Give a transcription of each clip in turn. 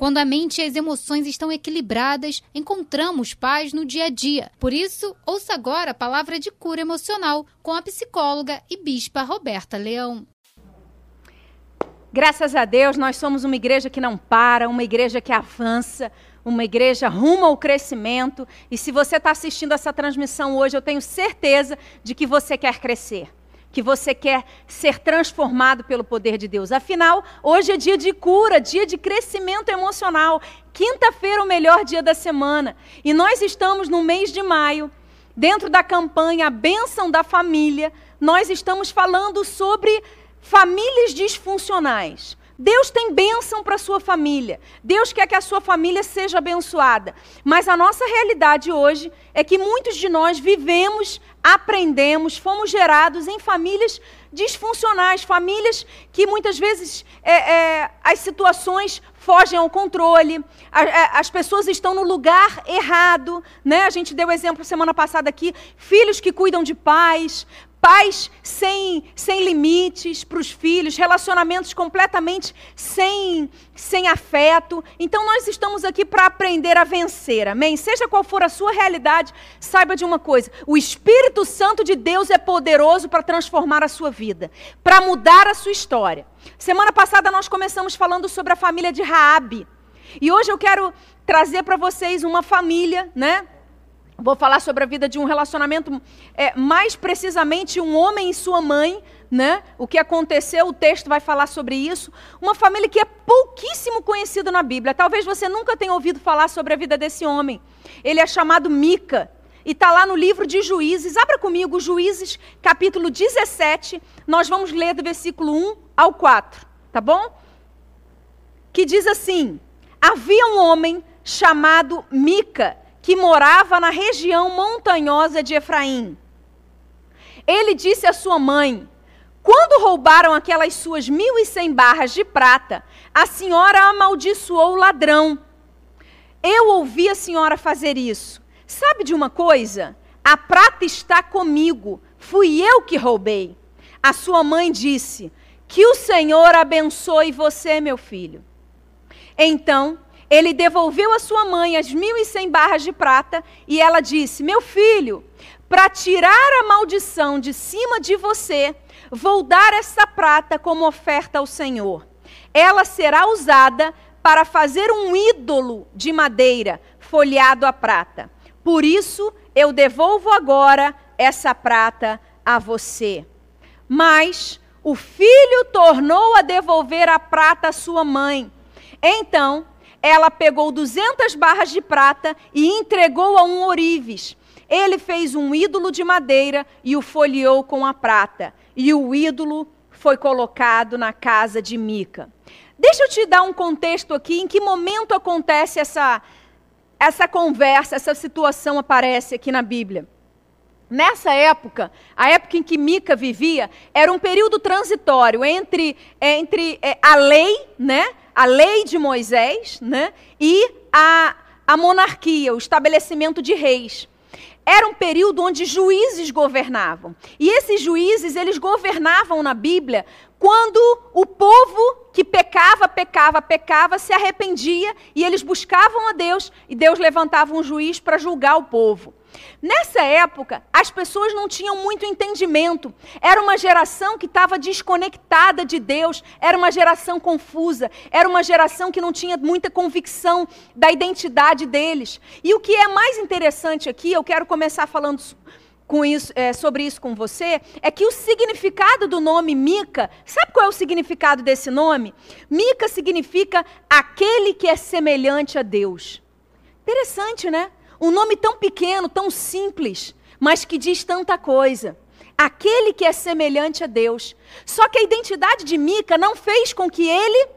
Quando a mente e as emoções estão equilibradas, encontramos paz no dia a dia. Por isso, ouça agora a palavra de cura emocional com a psicóloga e bispa Roberta Leão. Graças a Deus, nós somos uma igreja que não para, uma igreja que avança, uma igreja rumo ao crescimento. E se você está assistindo essa transmissão hoje, eu tenho certeza de que você quer crescer, que você quer ser transformado pelo poder de Deus. Afinal, hoje é dia de cura, dia de crescimento emocional. Quinta-feira, o melhor dia da semana. E nós estamos no mês de maio, dentro da campanha A Bênção da Família. Nós estamos falando sobre famílias disfuncionais. Deus tem bênção para a sua família. Deus quer que a sua família seja abençoada. Mas a nossa realidade hoje é que muitos de nós vivemos, aprendemos, fomos gerados em famílias disfuncionais, famílias que muitas vezes é, é, as situações fogem ao controle, a, a, é, as pessoas estão no lugar errado. Né? A gente deu exemplo semana passada aqui: filhos que cuidam de pais, pais sem, sem limites para os filhos, relacionamentos completamente sem, sem afeto. Então nós estamos aqui para aprender a vencer, amém? Seja qual for a sua realidade, saiba de uma coisa: o Espírito Santo de Deus é poderoso para transformar a sua vida, para mudar a sua história. Semana passada nós começamos falando sobre a família de Raabe. E hoje eu quero trazer para vocês uma família, né? Vou falar sobre a vida de um relacionamento, é, mais precisamente um homem e sua mãe, né? O que aconteceu, o texto vai falar sobre isso. Uma família que é pouquíssimo conhecida na Bíblia. Talvez você nunca tenha ouvido falar sobre a vida desse homem. Ele é chamado Mica. E está lá no livro de Juízes. Abra comigo Juízes, capítulo 17. Nós vamos ler do versículo 1 ao 4. Tá bom? Que diz assim: Havia um homem chamado Mica que morava na região montanhosa de Efraim. Ele disse à sua mãe: Quando roubaram aquelas suas mil e cem barras de prata, a senhora amaldiçoou o ladrão. Eu ouvi a senhora fazer isso. Sabe de uma coisa? A prata está comigo, fui eu que roubei. A sua mãe disse: Que o Senhor abençoe você, meu filho. Então ele devolveu à sua mãe as mil e cem barras de prata e ela disse: Meu filho, para tirar a maldição de cima de você, vou dar essa prata como oferta ao Senhor. Ela será usada para fazer um ídolo de madeira folheado a prata. Por isso, eu devolvo agora essa prata a você. Mas o filho tornou a devolver a prata à sua mãe. Então, ela pegou 200 barras de prata e entregou a um ourives. Ele fez um ídolo de madeira e o folheou com a prata. E o ídolo foi colocado na casa de Mica. Deixa eu te dar um contexto aqui, em que momento acontece essa, essa conversa, essa situação aparece aqui na Bíblia. Nessa época, a época em que Mica vivia, era um período transitório entre, entre é, a lei, né, a lei de Moisés né, e a, a monarquia, o estabelecimento de reis. Era um período onde juízes governavam. E esses juízes, eles governavam na Bíblia quando o povo que pecava, pecava, pecava, se arrependia e eles buscavam a Deus e Deus levantava um juiz para julgar o povo. Nessa época, as pessoas não tinham muito entendimento. Era uma geração que estava desconectada de Deus, era uma geração confusa, era uma geração que não tinha muita convicção da identidade deles. E o que é mais interessante aqui, eu quero começar falando com isso, é, sobre isso com você, é que o significado do nome Mica, sabe qual é o significado desse nome? Mica significa aquele que é semelhante a Deus. Interessante, né? Um nome tão pequeno, tão simples, mas que diz tanta coisa. Aquele que é semelhante a Deus. Só que a identidade de Mica não fez com que ele,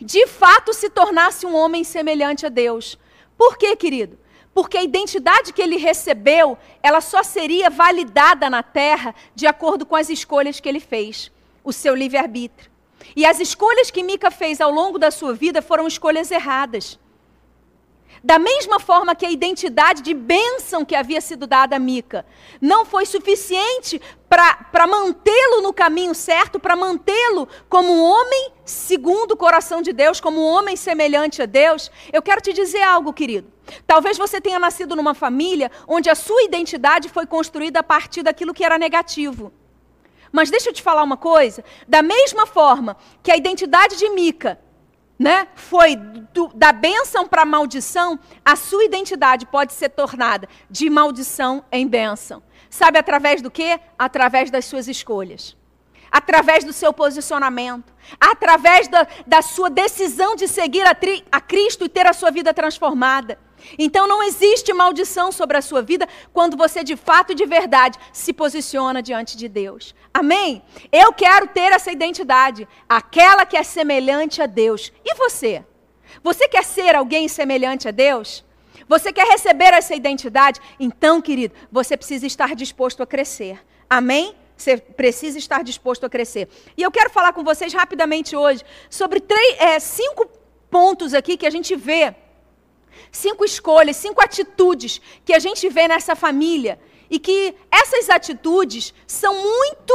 de fato, se tornasse um homem semelhante a Deus. Por quê, querido? Porque a identidade que ele recebeu, ela só seria validada na terra de acordo com as escolhas que ele fez, o seu livre-arbítrio. E as escolhas que Mica fez ao longo da sua vida foram escolhas erradas. Da mesma forma que a identidade de bênção que havia sido dada a Mica não foi suficiente para mantê-lo no caminho certo, para mantê-lo como um homem segundo o coração de Deus, como um homem semelhante a Deus, eu quero te dizer algo, querido. Talvez você tenha nascido numa família onde a sua identidade foi construída a partir daquilo que era negativo. Mas deixa eu te falar uma coisa: da mesma forma que a identidade de Mica né, foi do, da bênção para maldição, a sua identidade pode ser tornada de maldição em bênção. Sabe através do quê? Através das suas escolhas. Através do seu posicionamento. Através da, da sua decisão de seguir a, tri, a Cristo e ter a sua vida transformada. Então não existe maldição sobre a sua vida quando você de fato e de verdade se posiciona diante de Deus. Amém? Eu quero ter essa identidade, aquela que é semelhante a Deus. E você? Você quer ser alguém semelhante a Deus? Você quer receber essa identidade? Então, querido, você precisa estar disposto a crescer. Amém? Você precisa estar disposto a crescer. E eu quero falar com vocês rapidamente hoje sobre três, é, cinco pontos aqui que a gente vê cinco escolhas, cinco atitudes que a gente vê nessa família e que essas atitudes são muito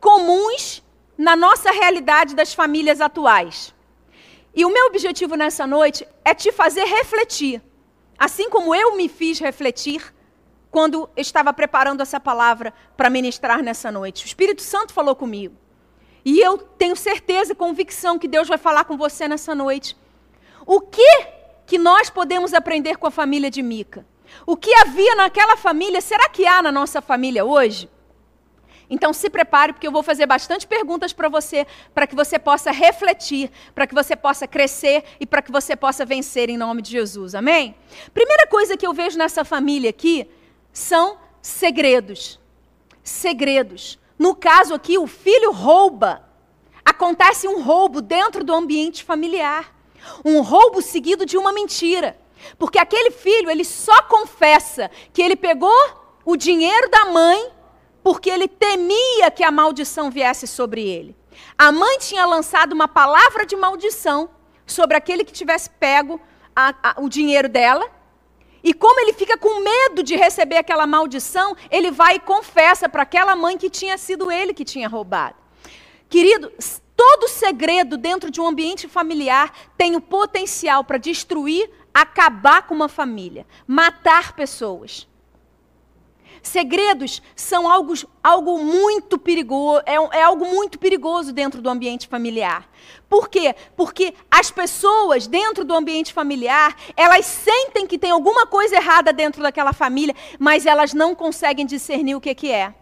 comuns na nossa realidade das famílias atuais. E o meu objetivo nessa noite é te fazer refletir, assim como eu me fiz refletir quando estava preparando essa palavra para ministrar nessa noite. O Espírito Santo falou comigo. E eu tenho certeza e convicção que Deus vai falar com você nessa noite. O que que nós podemos aprender com a família de Mica? O que havia naquela família, será que há na nossa família hoje? Então se prepare, porque eu vou fazer bastante perguntas para você, para que você possa refletir, para que você possa crescer e para que você possa vencer em nome de Jesus. Amém? Primeira coisa que eu vejo nessa família aqui são segredos. Segredos. No caso aqui, o filho rouba. Acontece um roubo dentro do ambiente familiar. Um roubo seguido de uma mentira. Porque aquele filho, ele só confessa que ele pegou o dinheiro da mãe porque ele temia que a maldição viesse sobre ele. A mãe tinha lançado uma palavra de maldição sobre aquele que tivesse pego a, a, o dinheiro dela. E como ele fica com medo de receber aquela maldição, ele vai e confessa para aquela mãe que tinha sido ele que tinha roubado. Querido, Todo segredo dentro de um ambiente familiar tem o potencial para destruir, acabar com uma família, matar pessoas. Segredos são algo, algo muito perigoso, é, é, algo muito perigoso dentro do ambiente familiar. Por quê? Porque as pessoas dentro do ambiente familiar, elas sentem que tem alguma coisa errada dentro daquela família, mas elas não conseguem discernir o que, que é.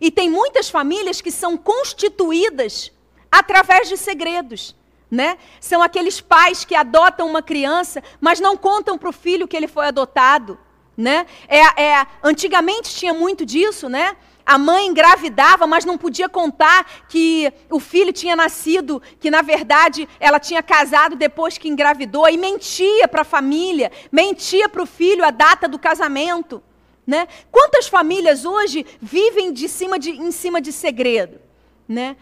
E tem muitas famílias que são constituídas através de segredos. Né? São aqueles pais que adotam uma criança, mas não contam para o filho que ele foi adotado. Né? É, é, antigamente tinha muito disso, né? A mãe engravidava, mas não podia contar que o filho tinha nascido, que na verdade ela tinha casado depois que engravidou, e mentia para a família, mentia para o filho a data do casamento. Né? Quantas famílias hoje vivem de cima de, em cima de segredo? Né?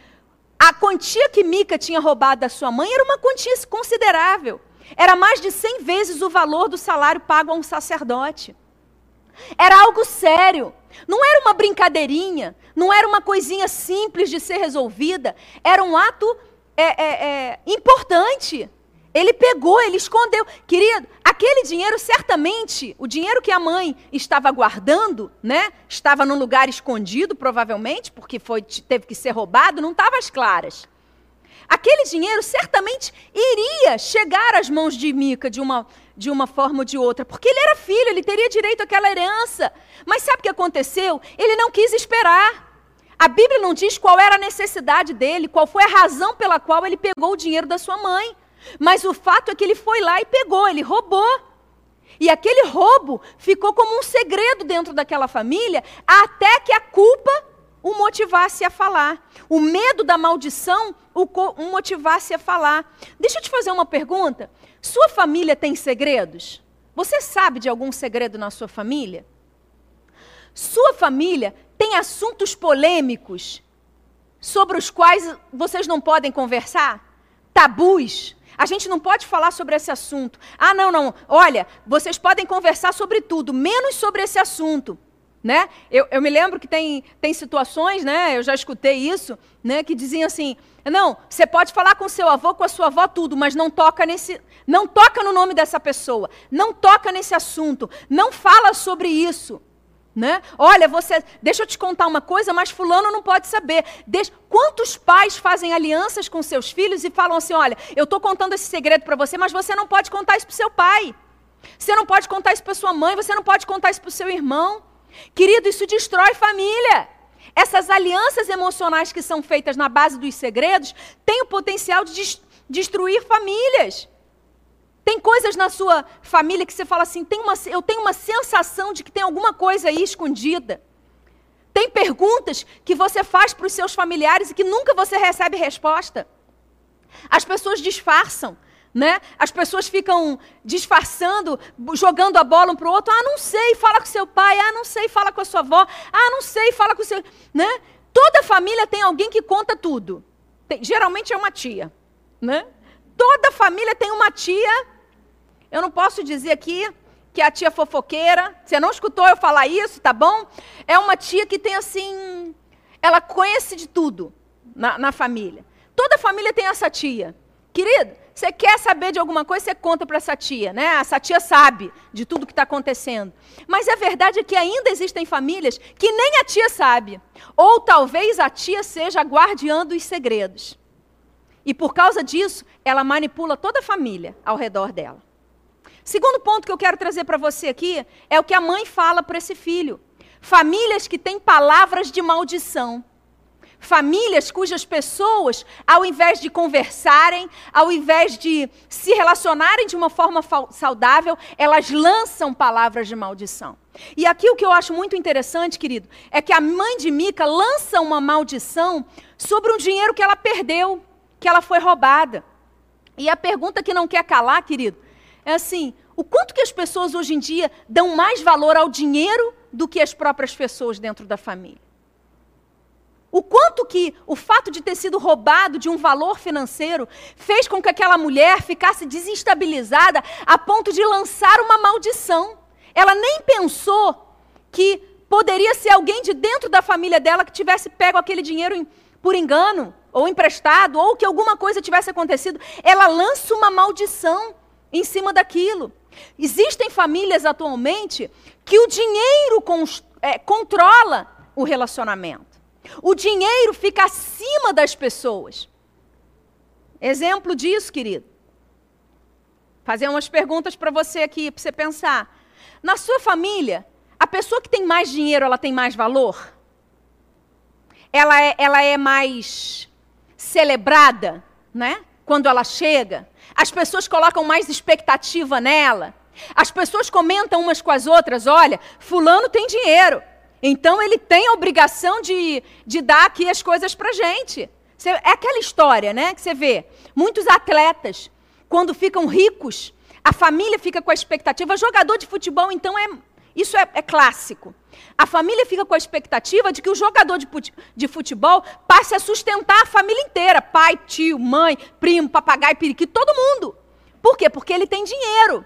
A quantia que Mica tinha roubado da sua mãe era uma quantia considerável. Era mais de 100 vezes o valor do salário pago a um sacerdote. Era algo sério. Não era uma brincadeirinha. Não era uma coisinha simples de ser resolvida. Era um ato é, é, é, importante. Ele pegou, ele escondeu. Querido, aquele dinheiro certamente, o dinheiro que a mãe estava guardando, né? Estava num lugar escondido, provavelmente, porque foi, teve que ser roubado, não estava às claras. Aquele dinheiro certamente iria chegar às mãos de Mica de uma, de uma forma ou de outra, porque ele era filho, ele teria direito àquela herança. Mas sabe o que aconteceu? Ele não quis esperar. A Bíblia não diz qual era a necessidade dele, qual foi a razão pela qual ele pegou o dinheiro da sua mãe. Mas o fato é que ele foi lá e pegou, ele roubou. E aquele roubo ficou como um segredo dentro daquela família, até que a culpa o motivasse a falar. O medo da maldição o motivasse a falar. Deixa eu te fazer uma pergunta. Sua família tem segredos? Você sabe de algum segredo na sua família? Sua família tem assuntos polêmicos sobre os quais vocês não podem conversar? Tabus? A gente não pode falar sobre esse assunto. Ah, não, não. Olha, vocês podem conversar sobre tudo, menos sobre esse assunto. Né? Eu, eu, me lembro que tem, tem situações, né? eu já escutei isso, né? que diziam assim: não, você pode falar com seu avô, com a sua avó, tudo, mas não toca nesse. Não toca no nome dessa pessoa, não toca nesse assunto, não fala sobre isso. Né? Olha, você, deixa eu te contar uma coisa, mas fulano não pode saber. Deixa, quantos pais fazem alianças com seus filhos e falam assim: olha, eu estou contando esse segredo para você, mas você não pode contar isso para seu pai. Você não pode contar isso para sua mãe, você não pode contar isso para o seu irmão. Querido, isso destrói família. Essas alianças emocionais que são feitas na base dos segredos têm o potencial de destruir famílias. Tem coisas na sua família que você fala assim, tem uma, eu tenho uma sensação de que tem alguma coisa aí escondida. Tem perguntas que você faz para os seus familiares e que nunca você recebe resposta. As pessoas disfarçam. Né? As pessoas ficam disfarçando, jogando a bola um para o outro. Ah, não sei, fala com seu pai. Ah, não sei, fala com a sua avó. Ah, não sei, fala com seu. Né? Toda família tem alguém que conta tudo. Tem, geralmente é uma tia. Né? Toda família tem uma tia. Eu não posso dizer aqui que é a tia fofoqueira. Você não escutou eu falar isso, tá bom? É uma tia que tem assim. Ela conhece de tudo na, na família. Toda família tem essa tia. Querido, você quer saber de alguma coisa, você conta para essa tia, né? Essa tia sabe de tudo que está acontecendo. Mas a verdade é que ainda existem famílias que nem a tia sabe. Ou talvez a tia seja a guardiã dos segredos. E por causa disso, ela manipula toda a família ao redor dela. Segundo ponto que eu quero trazer para você aqui é o que a mãe fala para esse filho. Famílias que têm palavras de maldição. Famílias cujas pessoas, ao invés de conversarem, ao invés de se relacionarem de uma forma saudável, elas lançam palavras de maldição. E aqui o que eu acho muito interessante, querido, é que a mãe de Mica lança uma maldição sobre um dinheiro que ela perdeu, que ela foi roubada. E a pergunta que não quer calar, querido, é assim: o quanto que as pessoas hoje em dia dão mais valor ao dinheiro do que as próprias pessoas dentro da família? O quanto que o fato de ter sido roubado de um valor financeiro fez com que aquela mulher ficasse desestabilizada a ponto de lançar uma maldição. Ela nem pensou que poderia ser alguém de dentro da família dela que tivesse pego aquele dinheiro por engano, ou emprestado, ou que alguma coisa tivesse acontecido. Ela lança uma maldição em cima daquilo. Existem famílias atualmente que o dinheiro é, controla o relacionamento. O dinheiro fica acima das pessoas. Exemplo disso, querido. Fazer umas perguntas para você aqui, para você pensar. Na sua família, a pessoa que tem mais dinheiro, ela tem mais valor? Ela é, ela é mais celebrada, né? Quando ela chega. As pessoas colocam mais expectativa nela. As pessoas comentam umas com as outras: olha, Fulano tem dinheiro. Então ele tem a obrigação de, de dar aqui as coisas para gente. Você, é aquela história, né? Que você vê. Muitos atletas, quando ficam ricos, a família fica com a expectativa. Jogador de futebol, então, é isso é, é, clássico. A família fica com a expectativa de que o jogador de, futebol passe a sustentar a família inteira: pai, tio, mãe, primo, papagaio, periquito, todo mundo. Por quê? Porque ele tem dinheiro.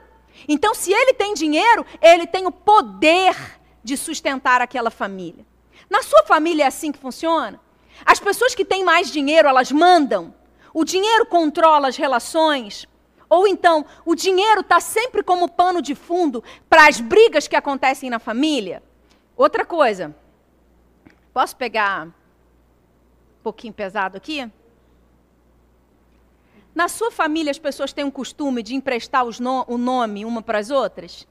Então, se ele tem dinheiro, ele tem o poder de sustentar aquela família. Na sua família é assim que funciona? As pessoas que têm mais dinheiro, elas mandam. O dinheiro controla as relações. Ou então, o dinheiro está sempre como pano de fundo para as brigas que acontecem na família. Outra coisa. Posso pegar um pouquinho pesado aqui? Na sua família, as pessoas têm o costume de emprestar no, o nome uma para as outras?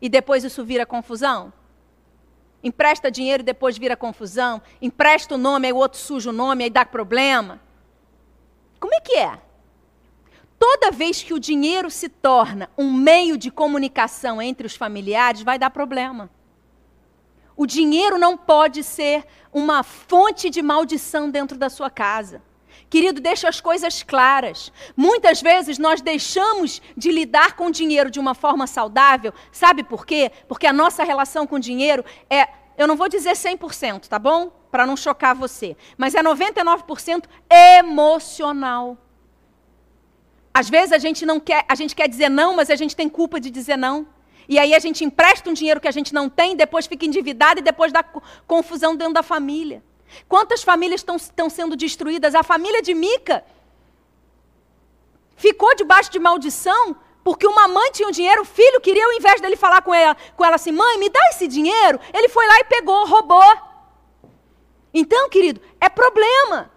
E depois isso vira confusão? Empresta dinheiro e depois vira confusão. Empresta o nome, aí o outro suja o nome, aí dá problema. Como é que é? Toda vez que o dinheiro se torna um meio de comunicação entre os familiares, vai dar problema. O dinheiro não pode ser uma fonte de maldição dentro da sua casa. Querido, deixa as coisas claras. Muitas vezes nós deixamos de lidar com dinheiro de uma forma saudável. Sabe por quê? Porque a nossa relação com dinheiro é, eu não vou dizer 100%, tá bom? Para não chocar você, mas é 99% emocional. Às vezes a gente não quer, a gente quer dizer não, mas a gente tem culpa de dizer não. E aí a gente empresta um dinheiro que a gente não tem, depois fica endividado e depois dá confusão dentro da família. Quantas famílias estão sendo destruídas? A família de Mica ficou debaixo de maldição porque uma mãe tinha o dinheiro, o filho queria, ao invés dele falar com ela, com ela assim, mãe, me dá esse dinheiro, ele foi lá e pegou, roubou. Então, querido, é problema.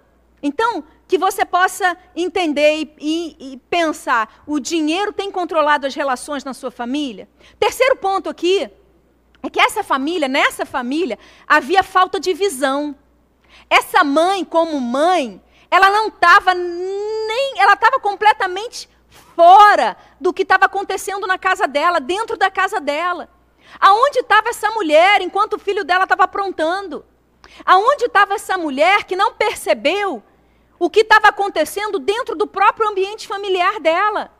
Então, que você possa entender e, e, e, pensar: o dinheiro tem controlado as relações na sua família? Terceiro ponto aqui é que essa família, nessa família, havia falta de visão. Essa mãe, como mãe, ela não estava nem. Ela estava completamente fora do que estava acontecendo na casa dela, dentro da casa dela. Aonde estava essa mulher enquanto o filho dela estava aprontando? Aonde estava essa mulher que não percebeu o que estava acontecendo dentro do próprio ambiente familiar dela.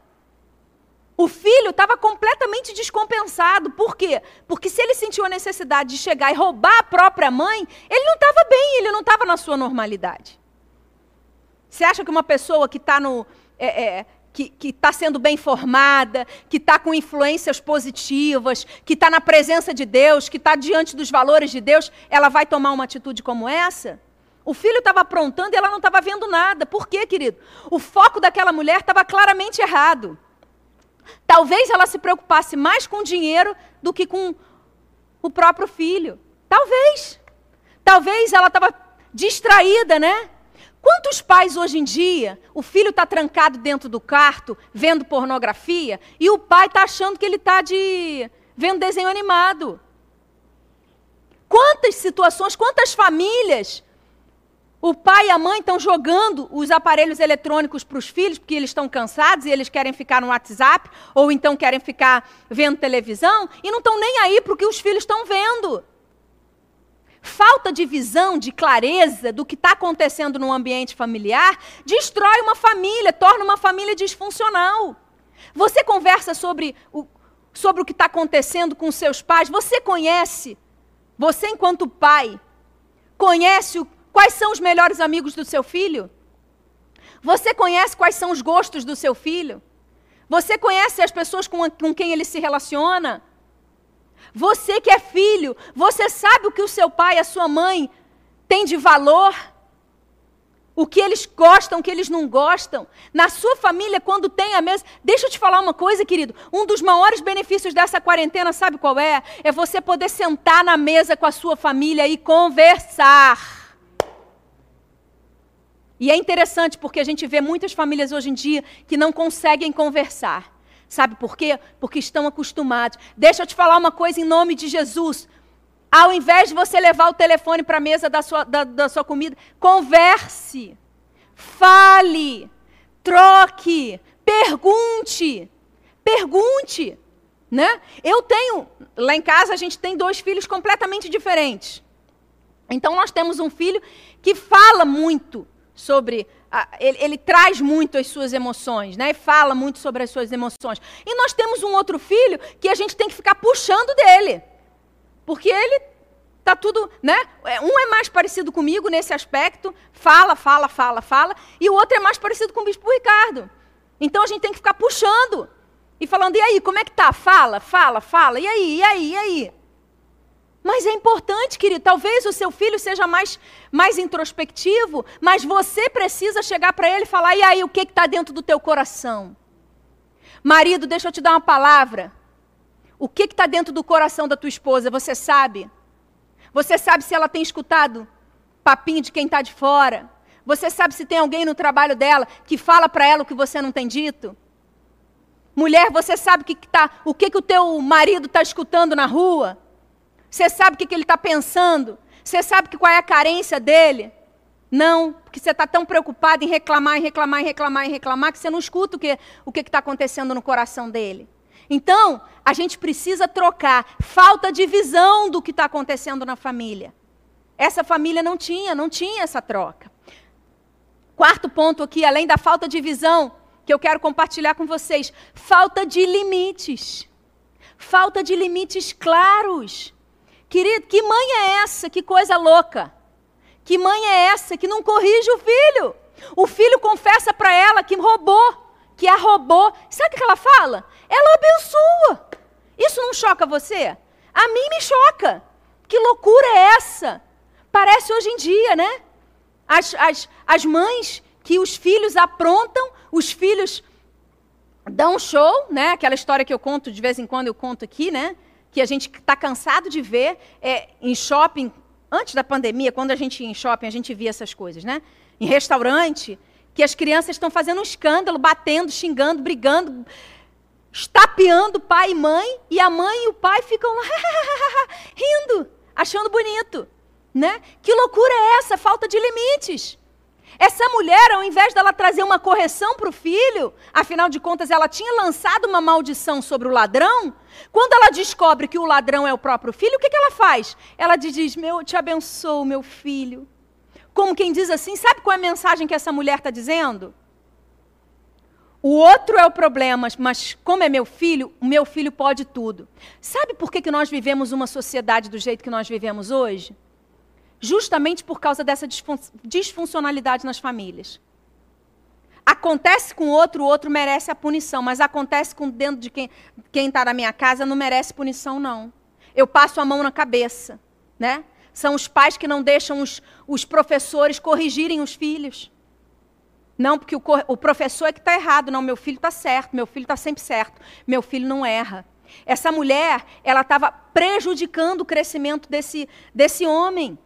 O filho estava completamente descompensado. Por quê? Porque se ele sentiu a necessidade de chegar e roubar a própria mãe, ele não estava bem, ele não estava na sua normalidade. Você acha que uma pessoa que está no. É, é, que está sendo bem formada, que está com influências positivas, que está na presença de Deus, que está diante dos valores de Deus, ela vai tomar uma atitude como essa? O filho estava aprontando e ela não estava vendo nada. Por quê, querido? O foco daquela mulher estava claramente errado. Talvez ela se preocupasse mais com o dinheiro do que com o próprio filho. Talvez. Talvez ela estava distraída, né? Quantos pais hoje em dia, o filho está trancado dentro do quarto, vendo pornografia, e o pai está achando que ele está de vendo desenho animado? Quantas situações, quantas famílias o pai e a mãe estão jogando os aparelhos eletrônicos para os filhos, porque eles estão cansados e eles querem ficar no WhatsApp, ou então querem ficar vendo televisão, e não estão nem aí para o que os filhos estão vendo. Falta de visão, de clareza do que está acontecendo no ambiente familiar, destrói uma família, torna uma família disfuncional. Você conversa sobre o, sobre o que está acontecendo com seus pais, você conhece, você enquanto pai, conhece o Quais são os melhores amigos do seu filho? Você conhece quais são os gostos do seu filho? Você conhece as pessoas com, com quem ele se relaciona? Você que é filho, você sabe o que o seu pai e a sua mãe têm de valor? O que eles gostam, o que eles não gostam. Na sua família, quando tem a mesa. Deixa eu te falar uma coisa, querido. Um dos maiores benefícios dessa quarentena, sabe qual é? É você poder sentar na mesa com a sua família e conversar. E é interessante porque a gente vê muitas famílias hoje em dia que não conseguem conversar. Sabe por quê? Porque estão acostumados. Deixa eu te falar uma coisa em nome de Jesus. Ao invés de você levar o telefone para a mesa da sua, da, da sua comida, converse, fale, troque, pergunte. Pergunte. Né? Eu tenho, lá em casa a gente tem dois filhos completamente diferentes. Então nós temos um filho que fala muito, sobre. Ele, ele, traz muito as suas emoções, né? Fala muito sobre as suas emoções. E nós temos um outro filho que a gente tem que ficar puxando dele. Porque ele tá tudo, né? É, um é mais parecido comigo nesse aspecto, fala, fala, fala, fala, e o outro é mais parecido com o bispo Ricardo. Então a gente tem que ficar puxando e falando: "E aí, como é que tá? Fala, fala, fala. E aí? E aí? E aí?" Mas é importante, querido. Talvez o seu filho seja mais, mais introspectivo, mas você precisa chegar para ele e falar: e aí, o que está dentro do teu coração? Marido, deixa eu te dar uma palavra. O que está dentro do coração da tua esposa? Você sabe? Você sabe se ela tem escutado papinho de quem está de fora? Você sabe se tem alguém no trabalho dela que fala para ela o que você não tem dito? Mulher, você sabe que que tá, o que, que o teu marido está escutando na rua? Você sabe o que, que ele está pensando? Você sabe que qual é a carência dele? Não, porque você está tão preocupado em reclamar, em reclamar, em reclamar, em reclamar, que você não escuta o que o está acontecendo no coração dele. Então, a gente precisa trocar. Falta de visão do que está acontecendo na família. Essa família não tinha, não tinha essa troca. Quarto ponto aqui, além da falta de visão, que eu quero compartilhar com vocês: falta de limites. Falta de limites claros. Querido, que mãe é essa? Que coisa louca. Que mãe é essa que não corrige o filho? O filho confessa para ela que roubou, que a roubou. Sabe o que ela fala? Ela abençoa. Isso não choca você? A mim me choca. Que loucura é essa? Parece hoje em dia, né? As, as, as mães que os filhos aprontam, os filhos dão show, né? Aquela história que eu conto de vez em quando, eu conto aqui, né? Que a gente está cansado de ver é, em shopping, antes da pandemia, quando a gente ia em shopping, a gente via essas coisas, né? Em restaurante, que as crianças estão fazendo um escândalo, batendo, xingando, brigando, estapeando pai e mãe, e a mãe e o pai ficam lá rindo, achando bonito. Né? Que loucura é essa? Falta de limites. Essa mulher, ao invés dela trazer uma correção para o filho, afinal de contas ela tinha lançado uma maldição sobre o ladrão, quando ela descobre que o ladrão é o próprio filho, o que, que ela faz? Ela diz: Meu, te abençoo, meu filho. Como quem diz assim, sabe qual é a mensagem que essa mulher está dizendo? O outro é o problema, mas como é meu filho, o meu filho pode tudo. Sabe por que, que nós vivemos uma sociedade do jeito que nós vivemos hoje? Justamente por causa dessa disfuncionalidade nas famílias. Acontece com outro, o outro merece a punição, mas acontece com dentro de quem está na minha casa, não merece punição, não. Eu passo a mão na cabeça, né? São os pais que não deixam os, os professores corrigirem os filhos. Não, porque o, o professor é que está errado. Não, meu filho está certo, meu filho está sempre certo. Meu filho não erra. Essa mulher, ela estava prejudicando o crescimento desse, desse homem.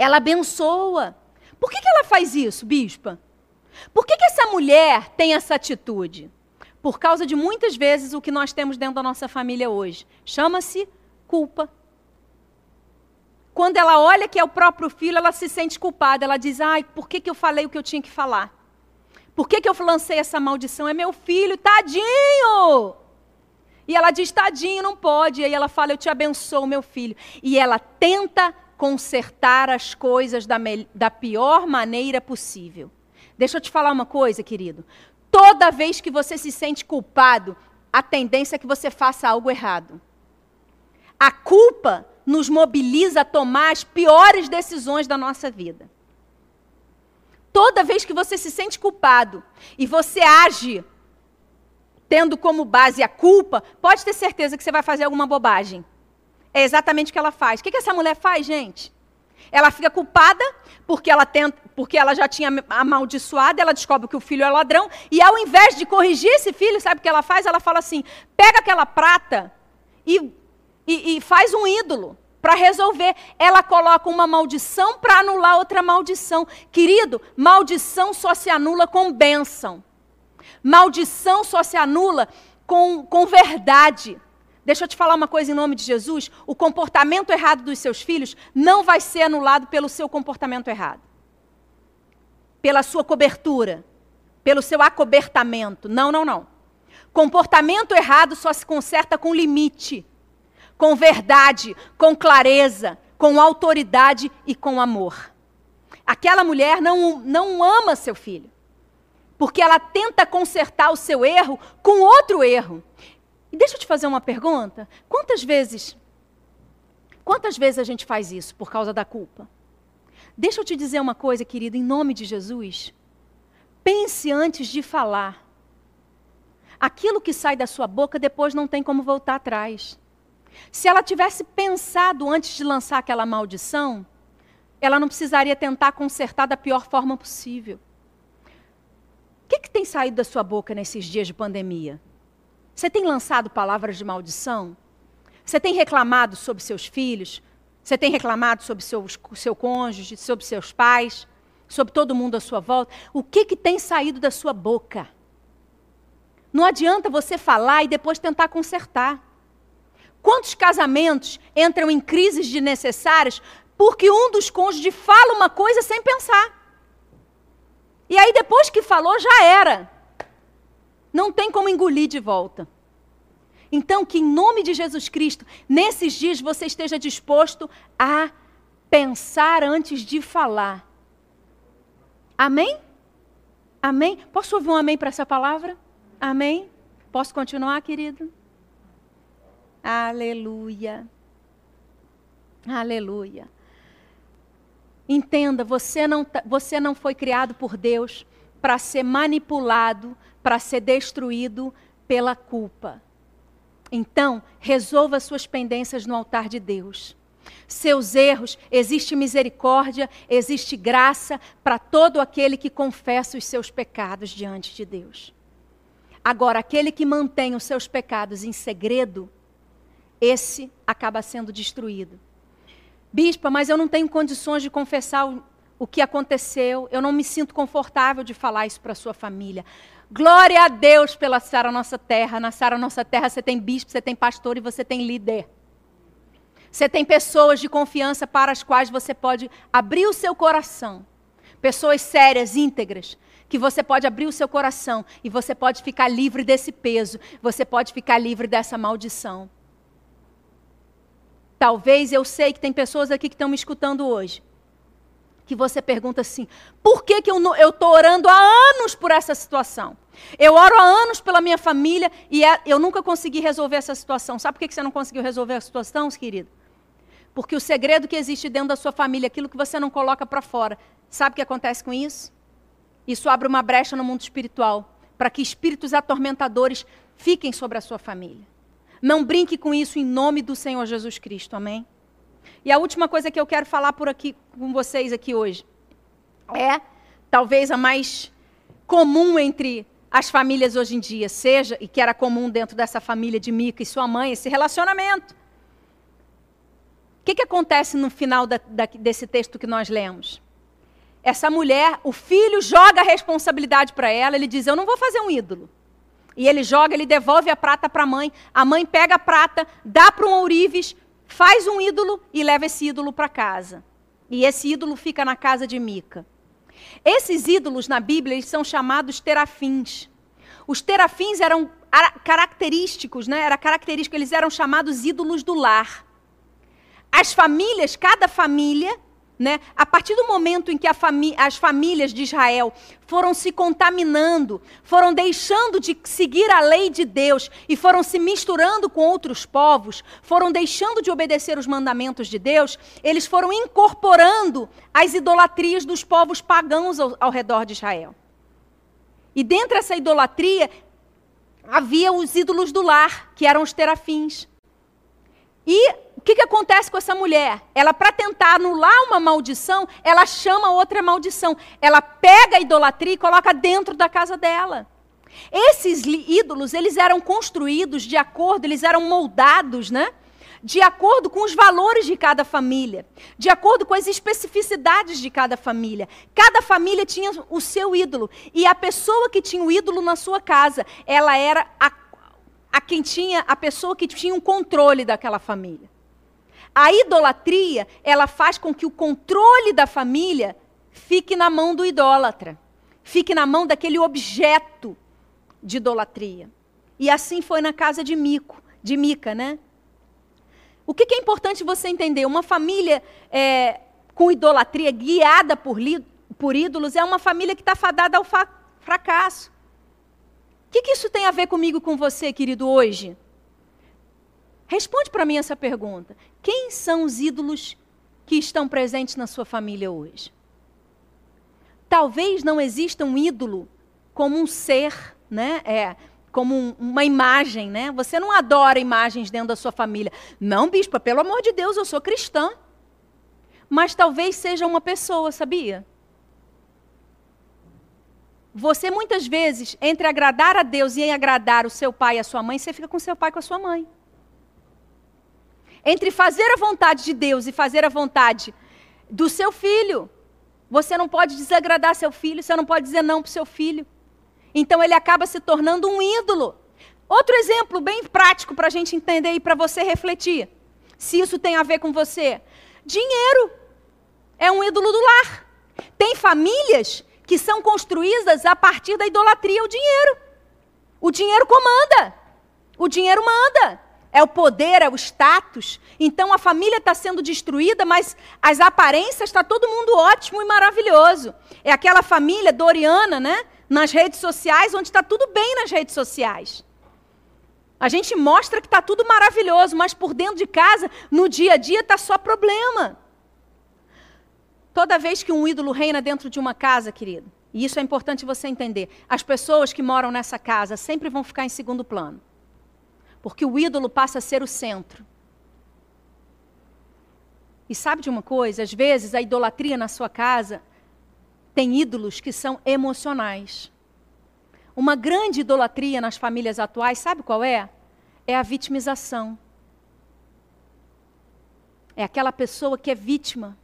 Ela abençoa. Por que, que ela faz isso, bispa? Por que, que essa mulher tem essa atitude? Por causa de muitas vezes o que nós temos dentro da nossa família hoje. Chama-se culpa. Quando ela olha que é o próprio filho, ela se sente culpada. Ela diz: ai, por que, que eu falei o que eu tinha que falar? Por que, que eu lancei essa maldição? É meu filho, tadinho! E ela diz: tadinho, não pode. E aí ela fala: eu te abençoo, meu filho. E ela tenta consertar as coisas da, da pior maneira possível. Deixa eu te falar uma coisa, querido. Toda vez que você se sente culpado, a tendência é que você faça algo errado. A culpa nos mobiliza a tomar as piores decisões da nossa vida. Toda vez que você se sente culpado e você age tendo como base a culpa, pode ter certeza que você vai fazer alguma bobagem. É exatamente o que ela faz. O que, que essa mulher faz, gente? Ela fica culpada porque ela, tenta, porque ela já tinha amaldiçoado, ela descobre que o filho é ladrão, e ao invés de corrigir esse filho, sabe o que ela faz? Ela fala assim: pega aquela prata e, e, e faz um ídolo para resolver. Ela coloca uma maldição para anular outra maldição. Querido, maldição só se anula com bênção. Maldição só se anula com, com verdade. Deixa eu te falar uma coisa em nome de Jesus: o comportamento errado dos seus filhos não vai ser anulado pelo seu comportamento errado, pela sua cobertura, pelo seu acobertamento. Não, não, não. Comportamento errado só se conserta com limite com verdade, com clareza, com autoridade e com amor. Aquela mulher não, não ama seu filho, porque ela tenta consertar o seu erro com outro erro. E deixa eu te fazer uma pergunta: quantas vezes, quantas vezes a gente faz isso por causa da culpa? Deixa eu te dizer uma coisa, querido, em nome de Jesus. Pense antes de falar. Aquilo que sai da sua boca depois não tem como voltar atrás. Se ela tivesse pensado antes de lançar aquela maldição, ela não precisaria tentar consertar da pior forma possível. O que, que tem saído da sua boca nesses dias de pandemia? Você tem lançado palavras de maldição? Você tem reclamado sobre seus filhos? Você tem reclamado sobre seus, seu cônjuge, sobre seus pais, sobre todo mundo à sua volta? O que, que tem saído da sua boca? Não adianta você falar e depois tentar consertar. Quantos casamentos entram em crises desnecessárias porque um dos cônjuges fala uma coisa sem pensar? E aí, depois que falou, já era. Não tem como engolir de volta. Então, que em nome de Jesus Cristo, nesses dias você esteja disposto a pensar antes de falar. Amém? Amém? Posso ouvir um amém para essa palavra? Amém? Posso continuar, querido? Aleluia. Aleluia. Entenda, você não, tá, você não foi criado por Deus para ser manipulado para ser destruído pela culpa. Então, resolva suas pendências no altar de Deus. Seus erros, existe misericórdia, existe graça para todo aquele que confessa os seus pecados diante de Deus. Agora, aquele que mantém os seus pecados em segredo, esse acaba sendo destruído. Bispa, mas eu não tenho condições de confessar o, que aconteceu, eu não me sinto confortável de falar isso para sua família. Glória a Deus pela Sara Nossa Terra. Na Sara Nossa Terra você tem bispo, você tem pastor e você tem líder. Você tem pessoas de confiança para as quais você pode abrir o seu coração. Pessoas sérias, íntegras, que você pode abrir o seu coração e você pode ficar livre desse peso, você pode ficar livre dessa maldição. Talvez eu sei que tem pessoas aqui que estão me escutando hoje que você pergunta assim: por que, que eu estou orando há anos por essa situação? Eu oro há anos pela minha família e é, eu nunca consegui resolver essa situação. Sabe por que, você não conseguiu resolver a situação, querido? Porque o segredo que existe dentro da sua família, aquilo que você não coloca para fora, sabe o que acontece com isso? Isso abre uma brecha no mundo espiritual para que espíritos atormentadores fiquem sobre a sua família. Não brinque com isso em nome do Senhor Jesus Cristo, amém? E a última coisa que eu quero falar por aqui com vocês aqui hoje é talvez a mais comum entre as famílias hoje em dia, seja e que era comum dentro dessa família de Mica e sua mãe, esse relacionamento. O que, que acontece no final da, da, desse texto que nós lemos? Essa mulher, o filho joga a responsabilidade para ela, ele diz: Eu não vou fazer um ídolo. E ele joga, ele devolve a prata para a mãe. A mãe pega a prata, dá para um ourives, faz um ídolo e leva esse ídolo para casa. E esse ídolo fica na casa de Mica. Esses ídolos na Bíblia eles são chamados terafins. Os terafins eram característicos, né? Era característico, eles eram chamados ídolos do lar. As famílias, cada família né? A partir do momento em que famí as famílias de Israel foram se contaminando, foram deixando de seguir a lei de Deus e foram se misturando com outros povos, foram deixando de obedecer os mandamentos de Deus, eles foram incorporando as idolatrias dos povos pagãos ao, ao redor de Israel. E dentro dessa idolatria havia os ídolos do lar, que eram os terafins. E o que, que acontece com essa mulher? Ela, para tentar anular uma maldição, ela chama outra maldição. Ela pega a idolatria e coloca dentro da casa dela. Esses ídolos, eles eram construídos de acordo, eles eram moldados, né? De acordo com os valores de cada família, de acordo com as especificidades de cada família. Cada família tinha o seu ídolo. E a pessoa que tinha o ídolo na sua casa, ela era a, a quem tinha, a pessoa que tinha um controle daquela família. A idolatria, ela faz com que o controle da família fique na mão do idólatra, fique na mão daquele objeto de idolatria. E assim foi na casa de Mico, de Mica, né? O que, é importante você entender? Uma família é, com idolatria, guiada por, por ídolos, é uma família que está fadada ao fracasso. O que, que isso tem a ver comigo com você, querido, hoje? Responde para mim essa pergunta. Quem são os ídolos que estão presentes na sua família hoje? Talvez não exista um ídolo como um ser, né? É, como um, uma imagem, né? Você não adora imagens dentro da sua família. Não, bispa, pelo amor de Deus, eu sou cristã. Mas talvez seja uma pessoa, sabia? Você muitas vezes, entre agradar a Deus e agradar o seu pai e a sua mãe, você fica com seu pai e com a sua mãe. Entre fazer a vontade de Deus e fazer a vontade do seu filho. Você não pode desagradar seu filho, você não pode dizer não para o seu filho. Então ele acaba se tornando um ídolo. Outro exemplo bem prático para a gente entender e para você refletir. Se isso tem a ver com você. Dinheiro é um ídolo do lar. Tem famílias que são construídas a partir da idolatria ao dinheiro. O dinheiro comanda. O dinheiro manda é o poder, é o status. Então a família está sendo destruída, mas as aparências está todo mundo ótimo e maravilhoso. É aquela família doriana, né? Nas redes sociais, onde está tudo bem nas redes sociais. A gente mostra que está tudo maravilhoso, mas por dentro de casa, no dia a dia, está só problema. Toda vez que um ídolo reina dentro de uma casa, querido, E isso é importante você entender. As pessoas que moram nessa casa sempre vão ficar em segundo plano. Porque o ídolo passa a ser o centro. E sabe de uma coisa? Às vezes a idolatria na sua casa tem ídolos que são emocionais. Uma grande idolatria nas famílias atuais, sabe qual é? É a vitimização. É aquela pessoa que é vítima,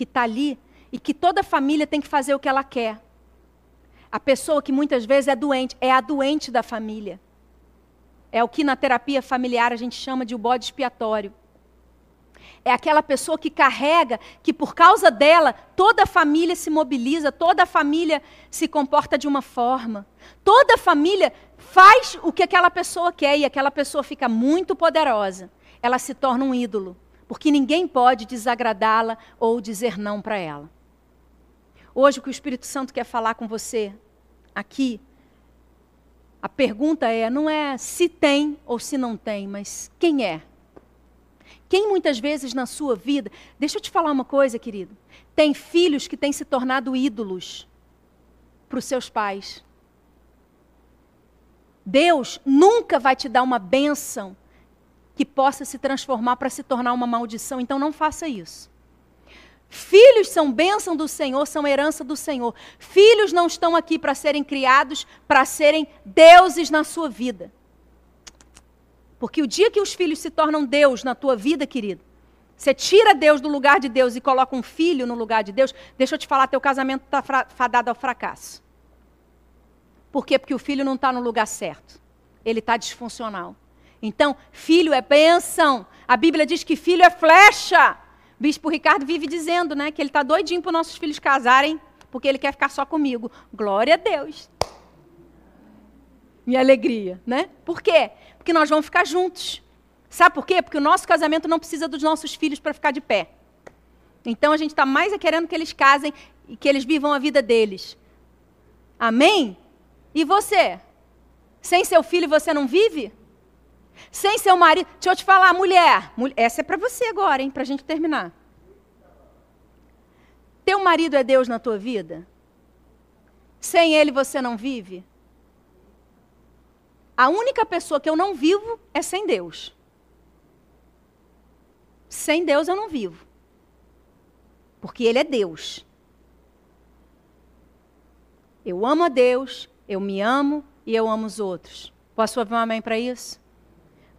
que está ali e que toda família tem que fazer o que ela quer. A pessoa que muitas vezes é doente, é a doente da família. É o que na terapia familiar a gente chama de o bode expiatório. É aquela pessoa que carrega, que por causa dela, toda a família se mobiliza, toda a família se comporta de uma forma. Toda a família faz o que aquela pessoa quer e aquela pessoa fica muito poderosa. Ela se torna um ídolo, porque ninguém pode desagradá-la ou dizer não para ela. Hoje o que o Espírito Santo quer falar com você aqui, a pergunta é, não é se tem ou se não tem, mas quem é? Quem muitas vezes na sua vida, deixa eu te falar uma coisa, querido, tem filhos que têm se tornado ídolos para os seus pais. Deus nunca vai te dar uma bênção que possa se transformar para se tornar uma maldição, então não faça isso. Filhos são bênção do Senhor, são herança do Senhor. Filhos não estão aqui para serem criados, para serem deuses na sua vida. Porque o dia que os filhos se tornam Deus na tua vida, querido, você tira Deus do lugar de Deus e coloca um filho no lugar de Deus, deixa eu te falar, teu casamento está fadado ao fracasso. Por quê? Porque o filho não está no lugar certo. Ele está disfuncional. Então, filho é bênção. A Bíblia diz que filho é flecha. O bispo Ricardo vive dizendo, né, que ele está doidinho para nossos filhos casarem, porque ele quer ficar só comigo. Glória a Deus. Minha alegria, né? Por quê? Porque nós vamos ficar juntos. Sabe por quê? Porque o nosso casamento não precisa dos nossos filhos para ficar de pé. Então a gente está mais é querendo que eles casem e que eles vivam a vida deles. Amém? E você? Sem seu filho você não vive? Sem seu marido. Deixa eu te falar, mulher. Essa é para você agora, hein? Para a gente terminar. Teu marido é Deus na tua vida? Sem ele você não vive? A única pessoa que eu não vivo é sem Deus. Sem Deus eu não vivo. Porque Ele é Deus. Eu amo a Deus, eu me amo e eu amo os outros. Posso ouvir um amém para isso?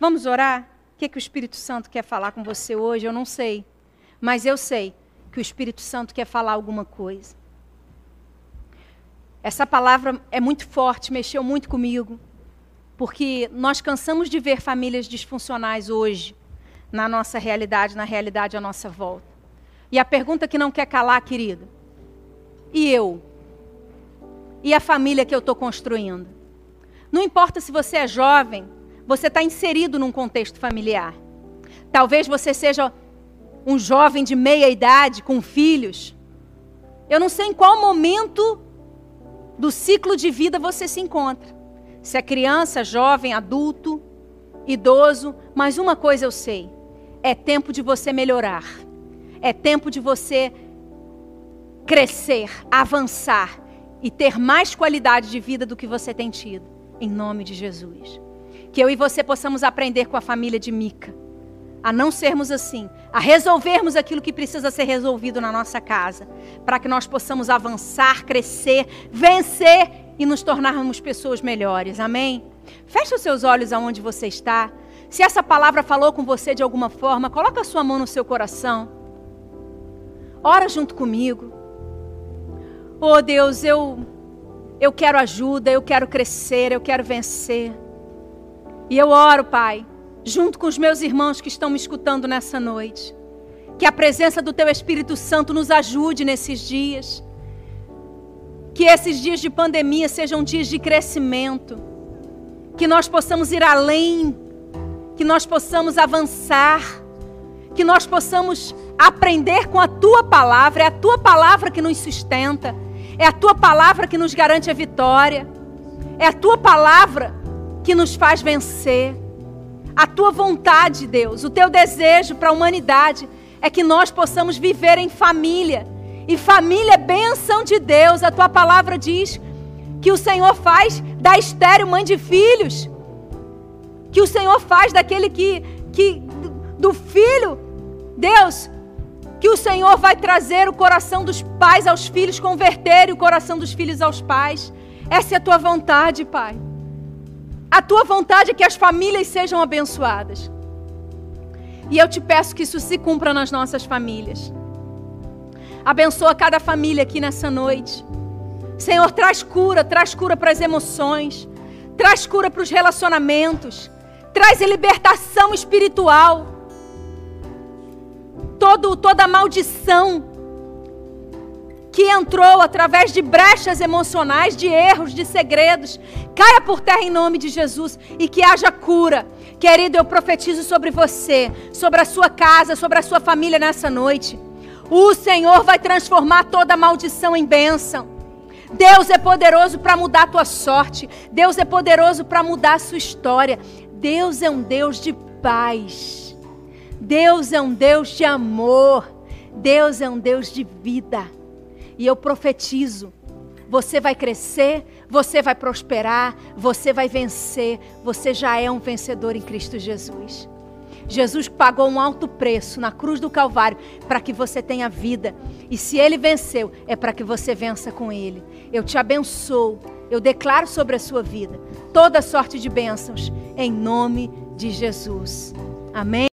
Vamos orar? O que, é que o Espírito Santo quer falar com você hoje? Eu não sei. Mas eu sei que o Espírito Santo quer falar alguma coisa. Essa palavra é muito forte, mexeu muito comigo porque nós cansamos de ver famílias disfuncionais hoje, na nossa realidade, na realidade à nossa volta. E a pergunta que não quer calar, querido: e eu? E a família que eu estou construindo? Não importa se você é jovem, você está inserido num contexto familiar. Talvez você seja um jovem de meia idade, com filhos. Eu não sei em qual momento do ciclo de vida você se encontra. Se é criança, jovem, adulto, idoso, mas uma coisa eu sei: é tempo de você melhorar. É tempo de você crescer, avançar e ter mais qualidade de vida do que você tem tido. Em nome de Jesus. Que eu e você possamos aprender com a família de Mica. A não sermos assim, a resolvermos aquilo que precisa ser resolvido na nossa casa, para que nós possamos avançar, crescer, vencer e nos tornarmos pessoas melhores. Amém? Feche os seus olhos aonde você está. Se essa palavra falou com você de alguma forma, coloca a sua mão no seu coração. Ora junto comigo. Oh Deus, eu eu quero ajuda, eu quero crescer, eu quero vencer. E eu oro, Pai, junto com os meus irmãos que estão me escutando nessa noite. Que a presença do Teu Espírito Santo nos ajude nesses dias que esses dias de pandemia sejam dias de crescimento. Que nós possamos ir além. Que nós possamos avançar. Que nós possamos aprender com a tua palavra. É a tua palavra que nos sustenta. É a tua palavra que nos garante a vitória. É a tua palavra que nos faz vencer. A tua vontade, Deus, o teu desejo para a humanidade é que nós possamos viver em família E família é bênção de Deus. A tua palavra diz que o Senhor faz da estéreo mãe de filhos. Que o Senhor faz daquele que, que do filho, Deus, que o Senhor vai trazer o coração dos pais aos filhos, converter o coração dos filhos aos pais. Essa é a tua vontade, Pai. A tua vontade é que as famílias sejam abençoadas. E eu te peço que isso se cumpra nas nossas famílias. Abençoa cada família aqui nessa noite. Senhor, traz cura, traz cura para as emoções, traz cura para os relacionamentos, traz libertação espiritual. Todo, toda maldição que entrou através de brechas emocionais, de erros, de segredos, caia por terra em nome de Jesus e que haja cura. Querido, eu profetizo sobre você, sobre a sua casa, sobre a sua família nessa noite. O Senhor vai transformar toda maldição em bênção. Deus é poderoso para mudar a tua sorte. Deus é poderoso para mudar a sua história. Deus é um Deus de paz. Deus é um Deus de amor. Deus é um Deus de vida. E eu profetizo: você vai crescer, você vai prosperar, você vai vencer. Você já é um vencedor em Cristo Jesus. Jesus pagou um alto preço na cruz do Calvário para que você tenha vida. E se ele venceu, é para que você vença com ele. Eu te abençoo. Eu declaro sobre a sua vida toda sorte de bênçãos em nome de Jesus. Amém.